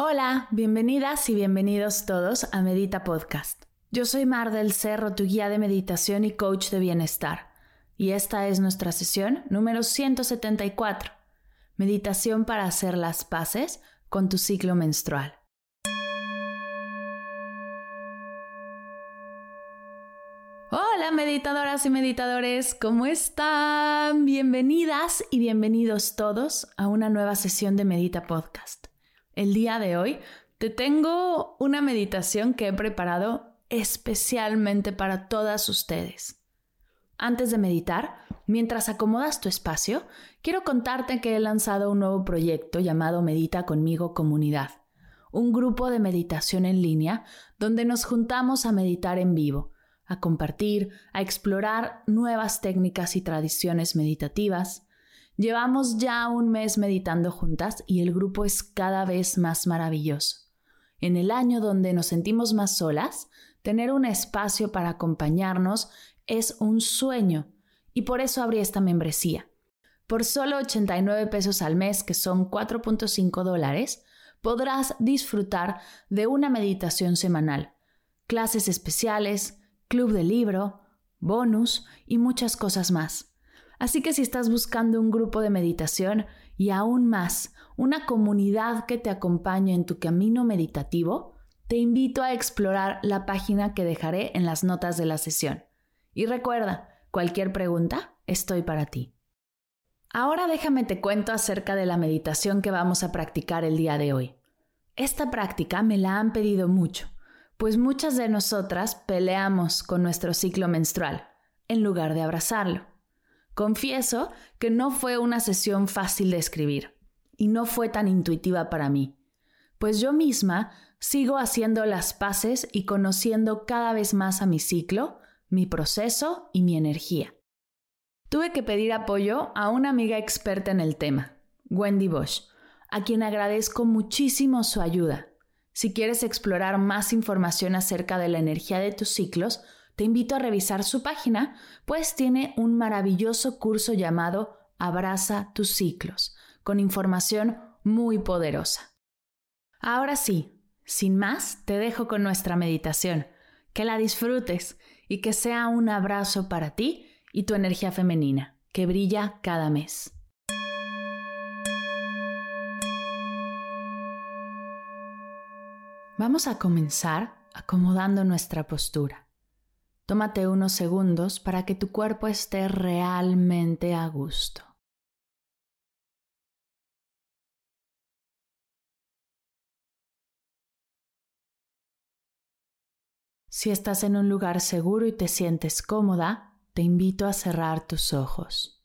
Hola, bienvenidas y bienvenidos todos a Medita Podcast. Yo soy Mar del Cerro, tu guía de meditación y coach de bienestar. Y esta es nuestra sesión número 174. Meditación para hacer las paces con tu ciclo menstrual. Hola meditadoras y meditadores, ¿cómo están? Bienvenidas y bienvenidos todos a una nueva sesión de Medita Podcast. El día de hoy te tengo una meditación que he preparado especialmente para todas ustedes. Antes de meditar, mientras acomodas tu espacio, quiero contarte que he lanzado un nuevo proyecto llamado Medita conmigo Comunidad, un grupo de meditación en línea donde nos juntamos a meditar en vivo, a compartir, a explorar nuevas técnicas y tradiciones meditativas. Llevamos ya un mes meditando juntas y el grupo es cada vez más maravilloso. En el año donde nos sentimos más solas, tener un espacio para acompañarnos es un sueño y por eso abrí esta membresía. Por solo 89 pesos al mes, que son 4.5 dólares, podrás disfrutar de una meditación semanal, clases especiales, club de libro, bonus y muchas cosas más. Así que si estás buscando un grupo de meditación y aún más, una comunidad que te acompañe en tu camino meditativo, te invito a explorar la página que dejaré en las notas de la sesión. Y recuerda, cualquier pregunta, estoy para ti. Ahora déjame te cuento acerca de la meditación que vamos a practicar el día de hoy. Esta práctica me la han pedido mucho, pues muchas de nosotras peleamos con nuestro ciclo menstrual, en lugar de abrazarlo. Confieso que no fue una sesión fácil de escribir, y no fue tan intuitiva para mí, pues yo misma sigo haciendo las paces y conociendo cada vez más a mi ciclo, mi proceso y mi energía. Tuve que pedir apoyo a una amiga experta en el tema, Wendy Bosch, a quien agradezco muchísimo su ayuda. Si quieres explorar más información acerca de la energía de tus ciclos, te invito a revisar su página, pues tiene un maravilloso curso llamado Abraza tus ciclos, con información muy poderosa. Ahora sí, sin más, te dejo con nuestra meditación. Que la disfrutes y que sea un abrazo para ti y tu energía femenina, que brilla cada mes. Vamos a comenzar acomodando nuestra postura. Tómate unos segundos para que tu cuerpo esté realmente a gusto. Si estás en un lugar seguro y te sientes cómoda, te invito a cerrar tus ojos.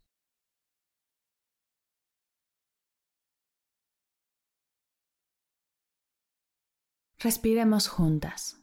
Respiremos juntas.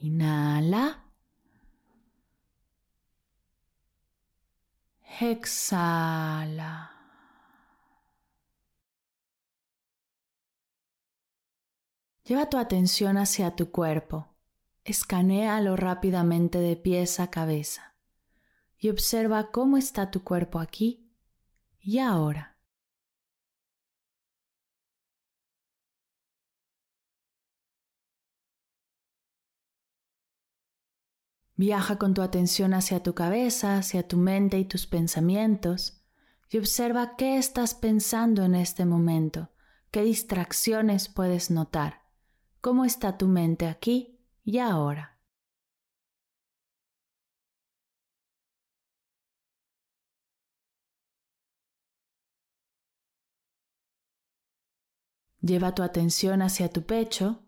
Inhala. Exhala. Lleva tu atención hacia tu cuerpo. Escanéalo rápidamente de pies a cabeza y observa cómo está tu cuerpo aquí y ahora. Viaja con tu atención hacia tu cabeza, hacia tu mente y tus pensamientos y observa qué estás pensando en este momento, qué distracciones puedes notar, cómo está tu mente aquí y ahora. Lleva tu atención hacia tu pecho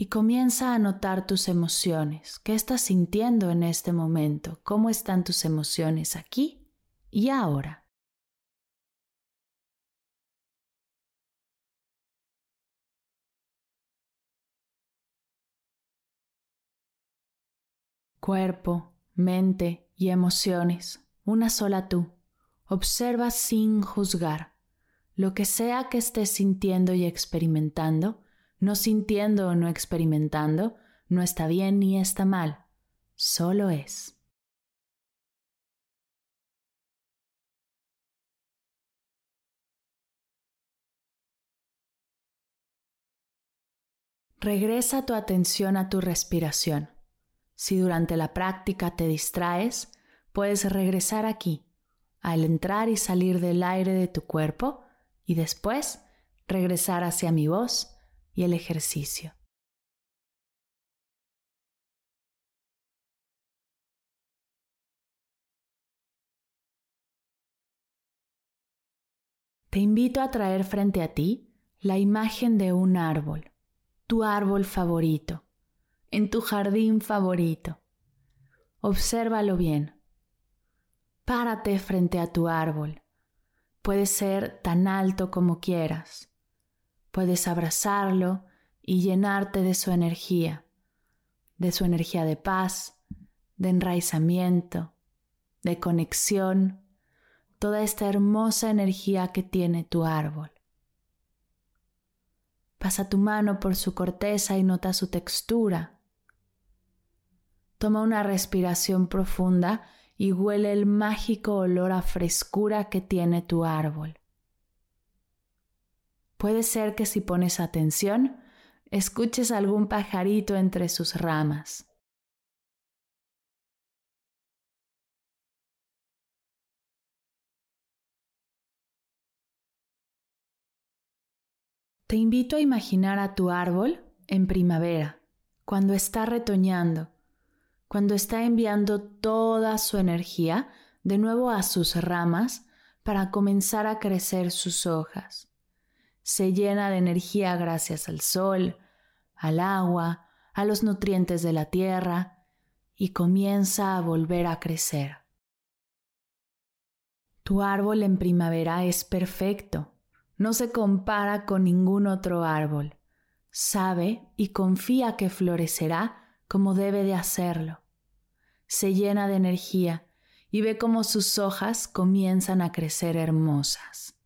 y comienza a notar tus emociones. ¿Qué estás sintiendo en este momento? ¿Cómo están tus emociones aquí y ahora? Cuerpo, mente y emociones, una sola tú. Observa sin juzgar. Lo que sea que estés sintiendo y experimentando, no sintiendo o no experimentando, no está bien ni está mal, solo es. Regresa tu atención a tu respiración. Si durante la práctica te distraes, puedes regresar aquí, al entrar y salir del aire de tu cuerpo, y después regresar hacia mi voz y el ejercicio. Te invito a traer frente a ti la imagen de un árbol, tu árbol favorito, en tu jardín favorito. Obsérvalo bien. Párate frente a tu árbol Puede ser tan alto como quieras. Puedes abrazarlo y llenarte de su energía, de su energía de paz, de enraizamiento, de conexión, toda esta hermosa energía que tiene tu árbol. Pasa tu mano por su corteza y nota su textura. Toma una respiración profunda y huele el mágico olor a frescura que tiene tu árbol. Puede ser que si pones atención, escuches algún pajarito entre sus ramas. Te invito a imaginar a tu árbol en primavera, cuando está retoñando cuando está enviando toda su energía de nuevo a sus ramas para comenzar a crecer sus hojas. Se llena de energía gracias al sol, al agua, a los nutrientes de la tierra y comienza a volver a crecer. Tu árbol en primavera es perfecto, no se compara con ningún otro árbol. Sabe y confía que florecerá como debe de hacerlo. Se llena de energía y ve cómo sus hojas comienzan a crecer hermosas.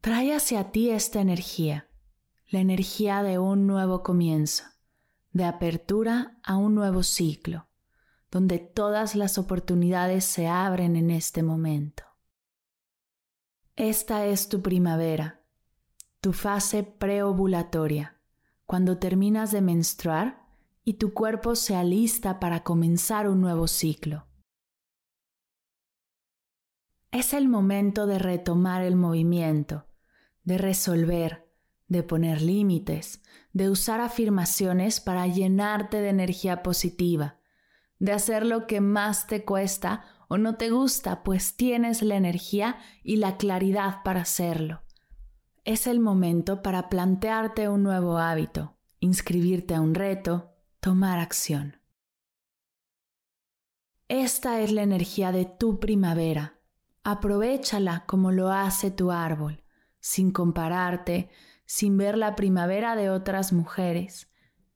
Trae hacia ti esta energía, la energía de un nuevo comienzo de apertura a un nuevo ciclo, donde todas las oportunidades se abren en este momento. Esta es tu primavera, tu fase preovulatoria, cuando terminas de menstruar y tu cuerpo se alista para comenzar un nuevo ciclo. Es el momento de retomar el movimiento, de resolver, de poner límites, de usar afirmaciones para llenarte de energía positiva, de hacer lo que más te cuesta o no te gusta, pues tienes la energía y la claridad para hacerlo. Es el momento para plantearte un nuevo hábito, inscribirte a un reto, tomar acción. Esta es la energía de tu primavera. Aprovechala como lo hace tu árbol, sin compararte, sin ver la primavera de otras mujeres,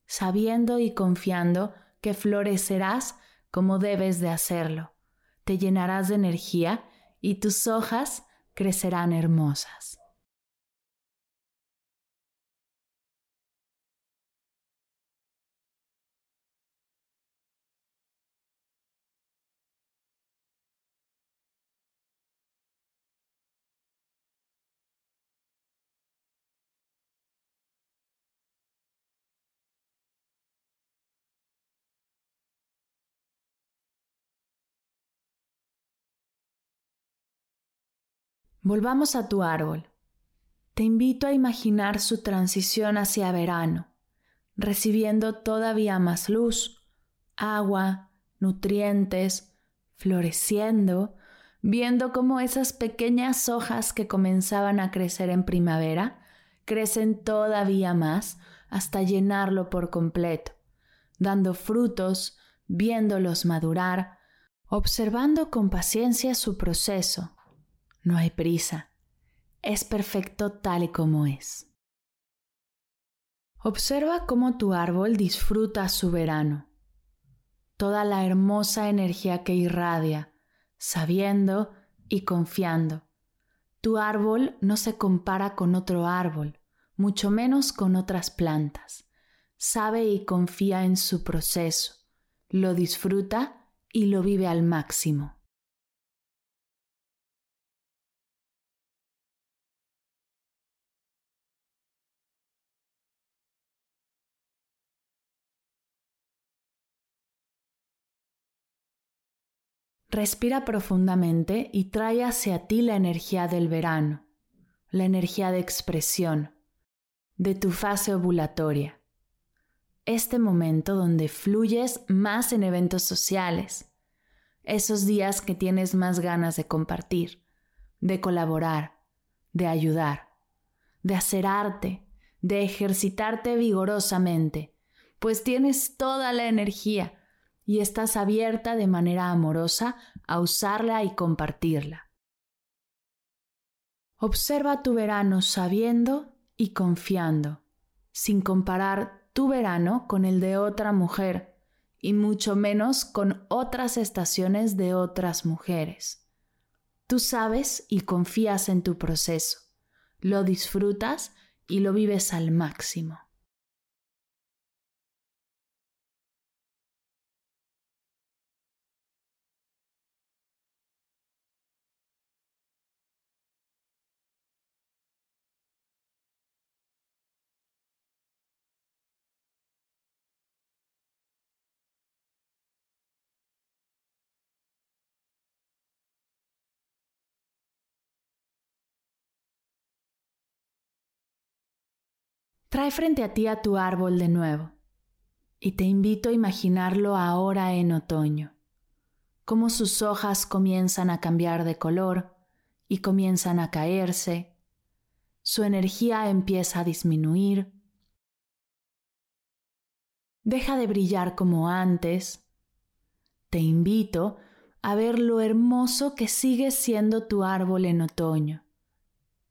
sabiendo y confiando que florecerás como debes de hacerlo. Te llenarás de energía y tus hojas crecerán hermosas. Volvamos a tu árbol. Te invito a imaginar su transición hacia verano, recibiendo todavía más luz, agua, nutrientes, floreciendo, viendo cómo esas pequeñas hojas que comenzaban a crecer en primavera crecen todavía más hasta llenarlo por completo, dando frutos, viéndolos madurar, observando con paciencia su proceso. No hay prisa, es perfecto tal y como es. Observa cómo tu árbol disfruta su verano, toda la hermosa energía que irradia, sabiendo y confiando. Tu árbol no se compara con otro árbol, mucho menos con otras plantas. Sabe y confía en su proceso, lo disfruta y lo vive al máximo. Respira profundamente y trae hacia ti la energía del verano, la energía de expresión, de tu fase ovulatoria. Este momento donde fluyes más en eventos sociales, esos días que tienes más ganas de compartir, de colaborar, de ayudar, de hacer arte, de ejercitarte vigorosamente, pues tienes toda la energía y estás abierta de manera amorosa a usarla y compartirla. Observa tu verano sabiendo y confiando, sin comparar tu verano con el de otra mujer y mucho menos con otras estaciones de otras mujeres. Tú sabes y confías en tu proceso, lo disfrutas y lo vives al máximo. Trae frente a ti a tu árbol de nuevo. Y te invito a imaginarlo ahora en otoño, cómo sus hojas comienzan a cambiar de color y comienzan a caerse, su energía empieza a disminuir, deja de brillar como antes. Te invito a ver lo hermoso que sigue siendo tu árbol en otoño,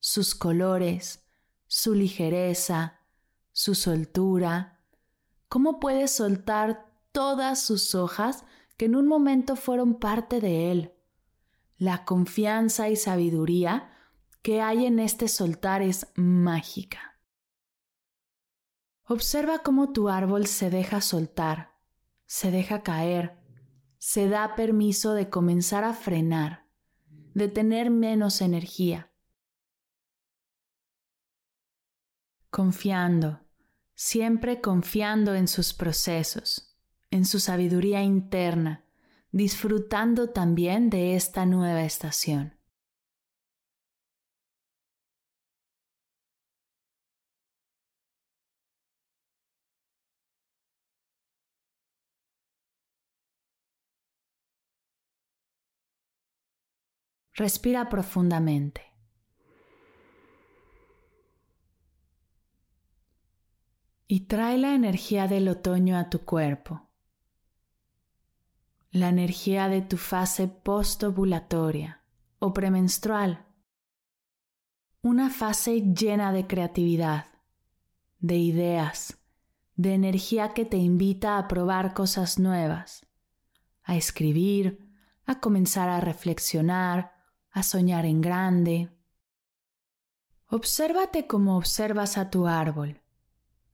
sus colores, su ligereza, su soltura, cómo puede soltar todas sus hojas que en un momento fueron parte de él. La confianza y sabiduría que hay en este soltar es mágica. Observa cómo tu árbol se deja soltar, se deja caer, se da permiso de comenzar a frenar, de tener menos energía. Confiando, siempre confiando en sus procesos, en su sabiduría interna, disfrutando también de esta nueva estación. Respira profundamente. Y trae la energía del otoño a tu cuerpo, la energía de tu fase postovulatoria o premenstrual, una fase llena de creatividad, de ideas, de energía que te invita a probar cosas nuevas, a escribir, a comenzar a reflexionar, a soñar en grande. Obsérvate como observas a tu árbol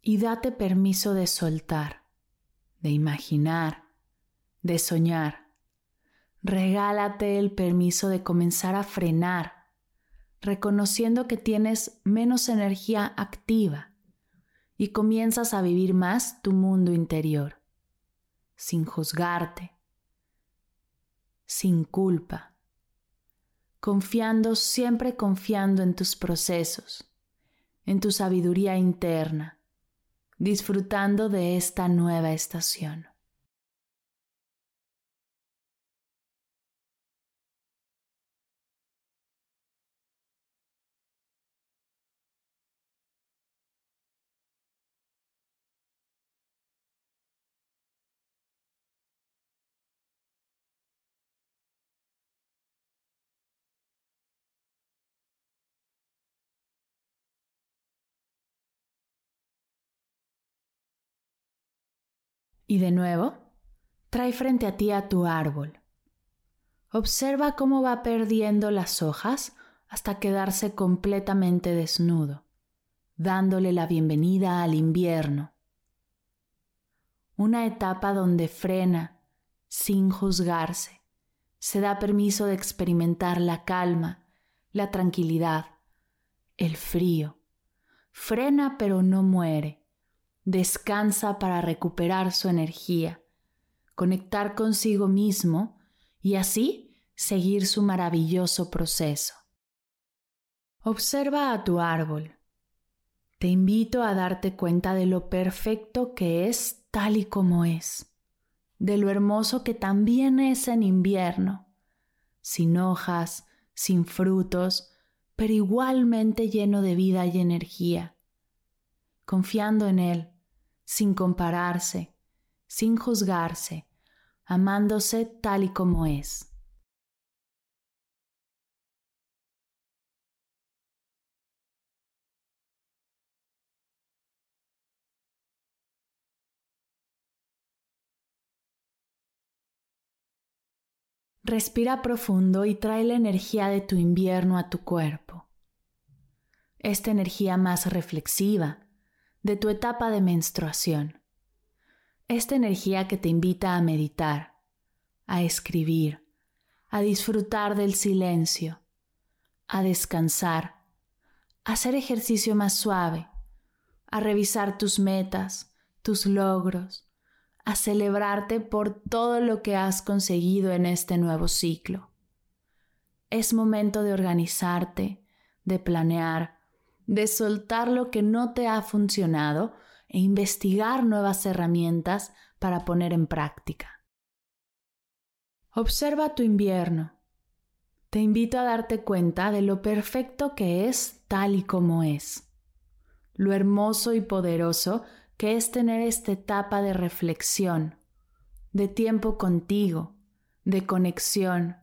y date permiso de soltar, de imaginar, de soñar. Regálate el permiso de comenzar a frenar, reconociendo que tienes menos energía activa y comienzas a vivir más tu mundo interior, sin juzgarte, sin culpa, confiando, siempre confiando en tus procesos, en tu sabiduría interna, disfrutando de esta nueva estación. Y de nuevo, trae frente a ti a tu árbol. Observa cómo va perdiendo las hojas hasta quedarse completamente desnudo, dándole la bienvenida al invierno. Una etapa donde frena sin juzgarse, se da permiso de experimentar la calma, la tranquilidad, el frío. Frena pero no muere descansa para recuperar su energía, conectar consigo mismo y así seguir su maravilloso proceso. Observa a tu árbol. Te invito a darte cuenta de lo perfecto que es tal y como es, de lo hermoso que también es en invierno, sin hojas, sin frutos, pero igualmente lleno de vida y energía. Confiando en él, sin compararse, sin juzgarse, amándose tal y como es. Respira profundo y trae la energía de tu invierno a tu cuerpo. Esta energía más reflexiva, de tu etapa de menstruación. Esta energía que te invita a meditar, a escribir, a disfrutar del silencio, a descansar, a hacer ejercicio más suave, a revisar tus metas, tus logros, a celebrarte por todo lo que has conseguido en este nuevo ciclo. Es momento de organizarte, de planear, de soltar lo que no te ha funcionado e investigar nuevas herramientas para poner en práctica. Observa tu invierno. Te invito a darte cuenta de lo perfecto que es tal y como es, lo hermoso y poderoso que es tener esta etapa de reflexión, de tiempo contigo, de conexión.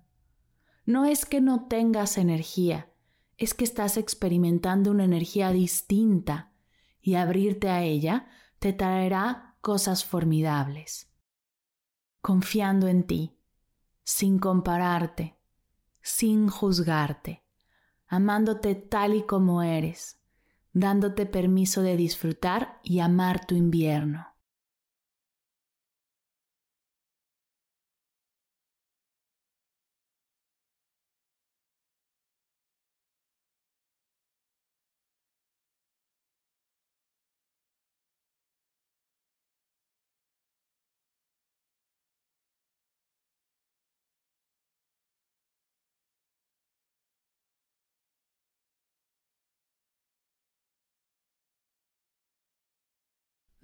No es que no tengas energía, es que estás experimentando una energía distinta y abrirte a ella te traerá cosas formidables. Confiando en ti, sin compararte, sin juzgarte, amándote tal y como eres, dándote permiso de disfrutar y amar tu invierno.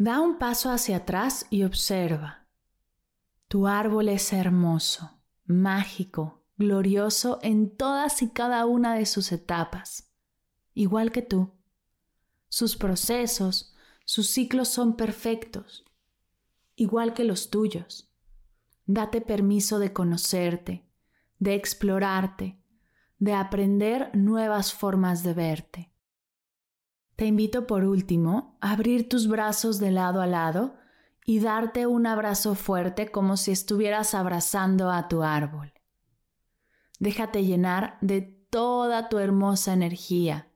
Da un paso hacia atrás y observa. Tu árbol es hermoso, mágico, glorioso en todas y cada una de sus etapas, igual que tú. Sus procesos, sus ciclos son perfectos, igual que los tuyos. Date permiso de conocerte, de explorarte, de aprender nuevas formas de verte. Te invito por último a abrir tus brazos de lado a lado y darte un abrazo fuerte como si estuvieras abrazando a tu árbol. Déjate llenar de toda tu hermosa energía.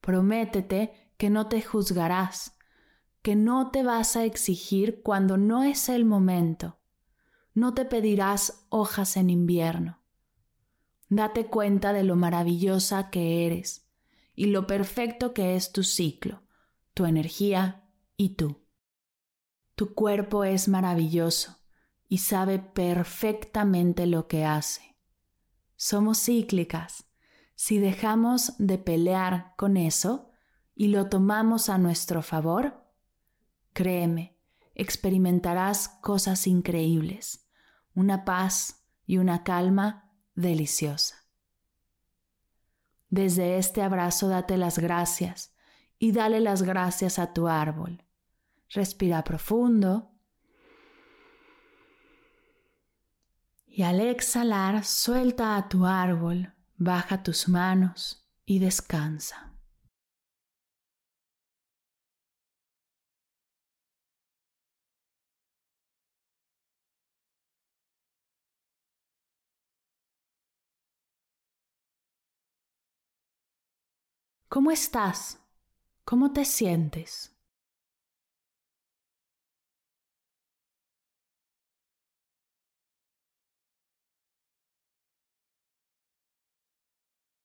Prométete que no te juzgarás, que no te vas a exigir cuando no es el momento. No te pedirás hojas en invierno. Date cuenta de lo maravillosa que eres y lo perfecto que es tu ciclo, tu energía y tú. Tu cuerpo es maravilloso y sabe perfectamente lo que hace. somos cíclicas. Si dejamos de pelear con eso y lo tomamos a nuestro favor, créeme, experimentarás cosas increíbles, una paz y una calma deliciosa. Desde este abrazo date las gracias y dale las gracias a tu árbol. Respira profundo. Y al exhalar, suelta a tu árbol, baja tus manos y descansa. ¿Cómo estás? ¿Cómo te sientes?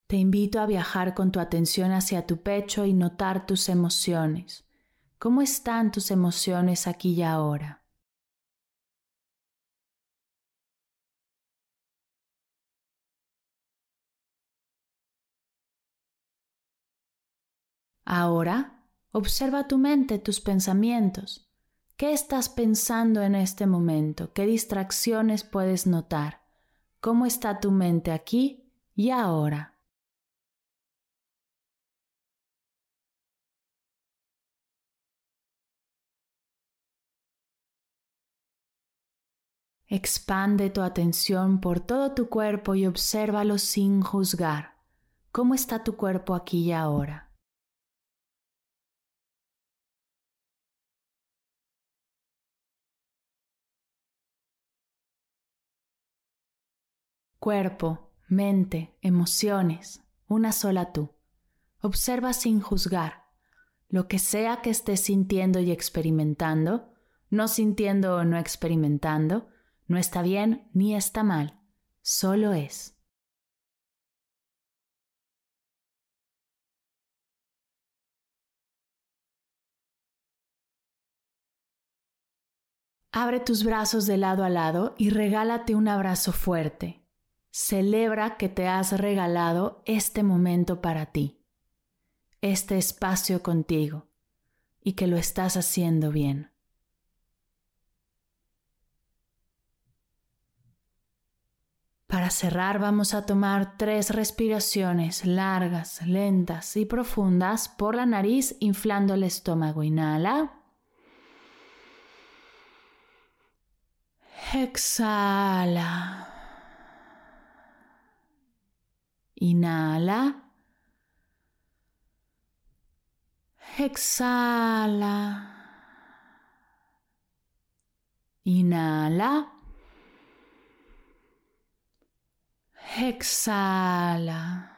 Te invito a viajar con tu atención hacia tu pecho y notar tus emociones. ¿Cómo están tus emociones aquí y ahora? Ahora, observa tu mente, tus pensamientos. ¿Qué estás pensando en este momento? ¿Qué distracciones puedes notar? ¿Cómo está tu mente aquí y ahora? Expande tu atención por todo tu cuerpo y obsérvalo sin juzgar. ¿Cómo está tu cuerpo aquí y ahora? Cuerpo, mente, emociones, una sola tú. Observa sin juzgar. Lo que sea que estés sintiendo y experimentando, no sintiendo o no experimentando, no está bien ni está mal, solo es. Abre tus brazos de lado a lado y regálate un abrazo fuerte, Celebra que te has regalado este momento para ti, este espacio contigo y que lo estás haciendo bien. Para cerrar vamos a tomar tres respiraciones largas, lentas y profundas por la nariz inflando el estómago. Inhala. Exhala. Inhala. Exhala. Inhala. Exhala.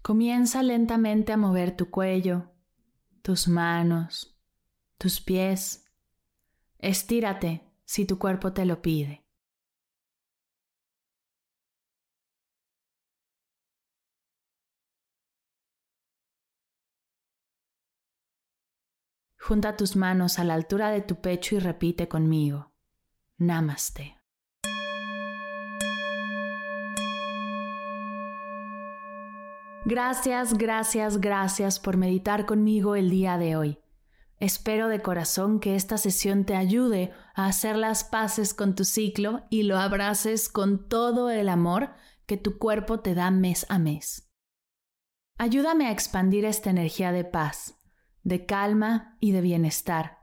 Comienza lentamente a mover tu cuello, tus manos, tus pies. Estírate si tu cuerpo te lo pide. Junta tus manos a la altura de tu pecho y repite conmigo. Namaste. Gracias, gracias, gracias por meditar conmigo el día de hoy. Espero de corazón que esta sesión te ayude a hacer las paces con tu ciclo y lo abraces con todo el amor que tu cuerpo te da mes a mes. Ayúdame a expandir esta energía de paz de calma y de bienestar.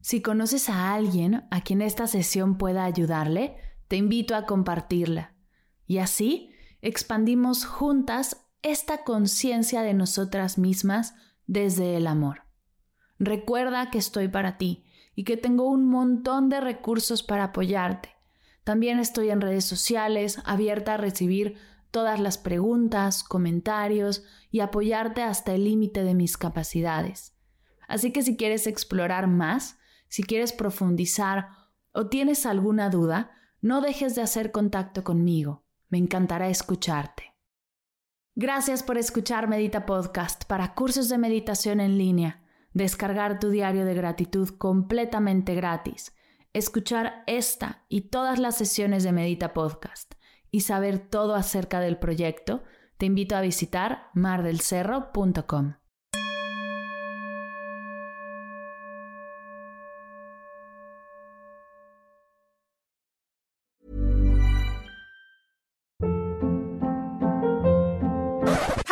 Si conoces a alguien a quien esta sesión pueda ayudarle, te invito a compartirla. Y así expandimos juntas esta conciencia de nosotras mismas desde el amor. Recuerda que estoy para ti y que tengo un montón de recursos para apoyarte. También estoy en redes sociales, abierta a recibir todas las preguntas, comentarios y apoyarte hasta el límite de mis capacidades. Así que si quieres explorar más, si quieres profundizar o tienes alguna duda, no dejes de hacer contacto conmigo. Me encantará escucharte. Gracias por escuchar Medita Podcast para cursos de meditación en línea. Descargar tu diario de gratitud completamente gratis escuchar esta y todas las sesiones de Medita Podcast y saber todo acerca del proyecto, te invito a visitar mardelcerro.com.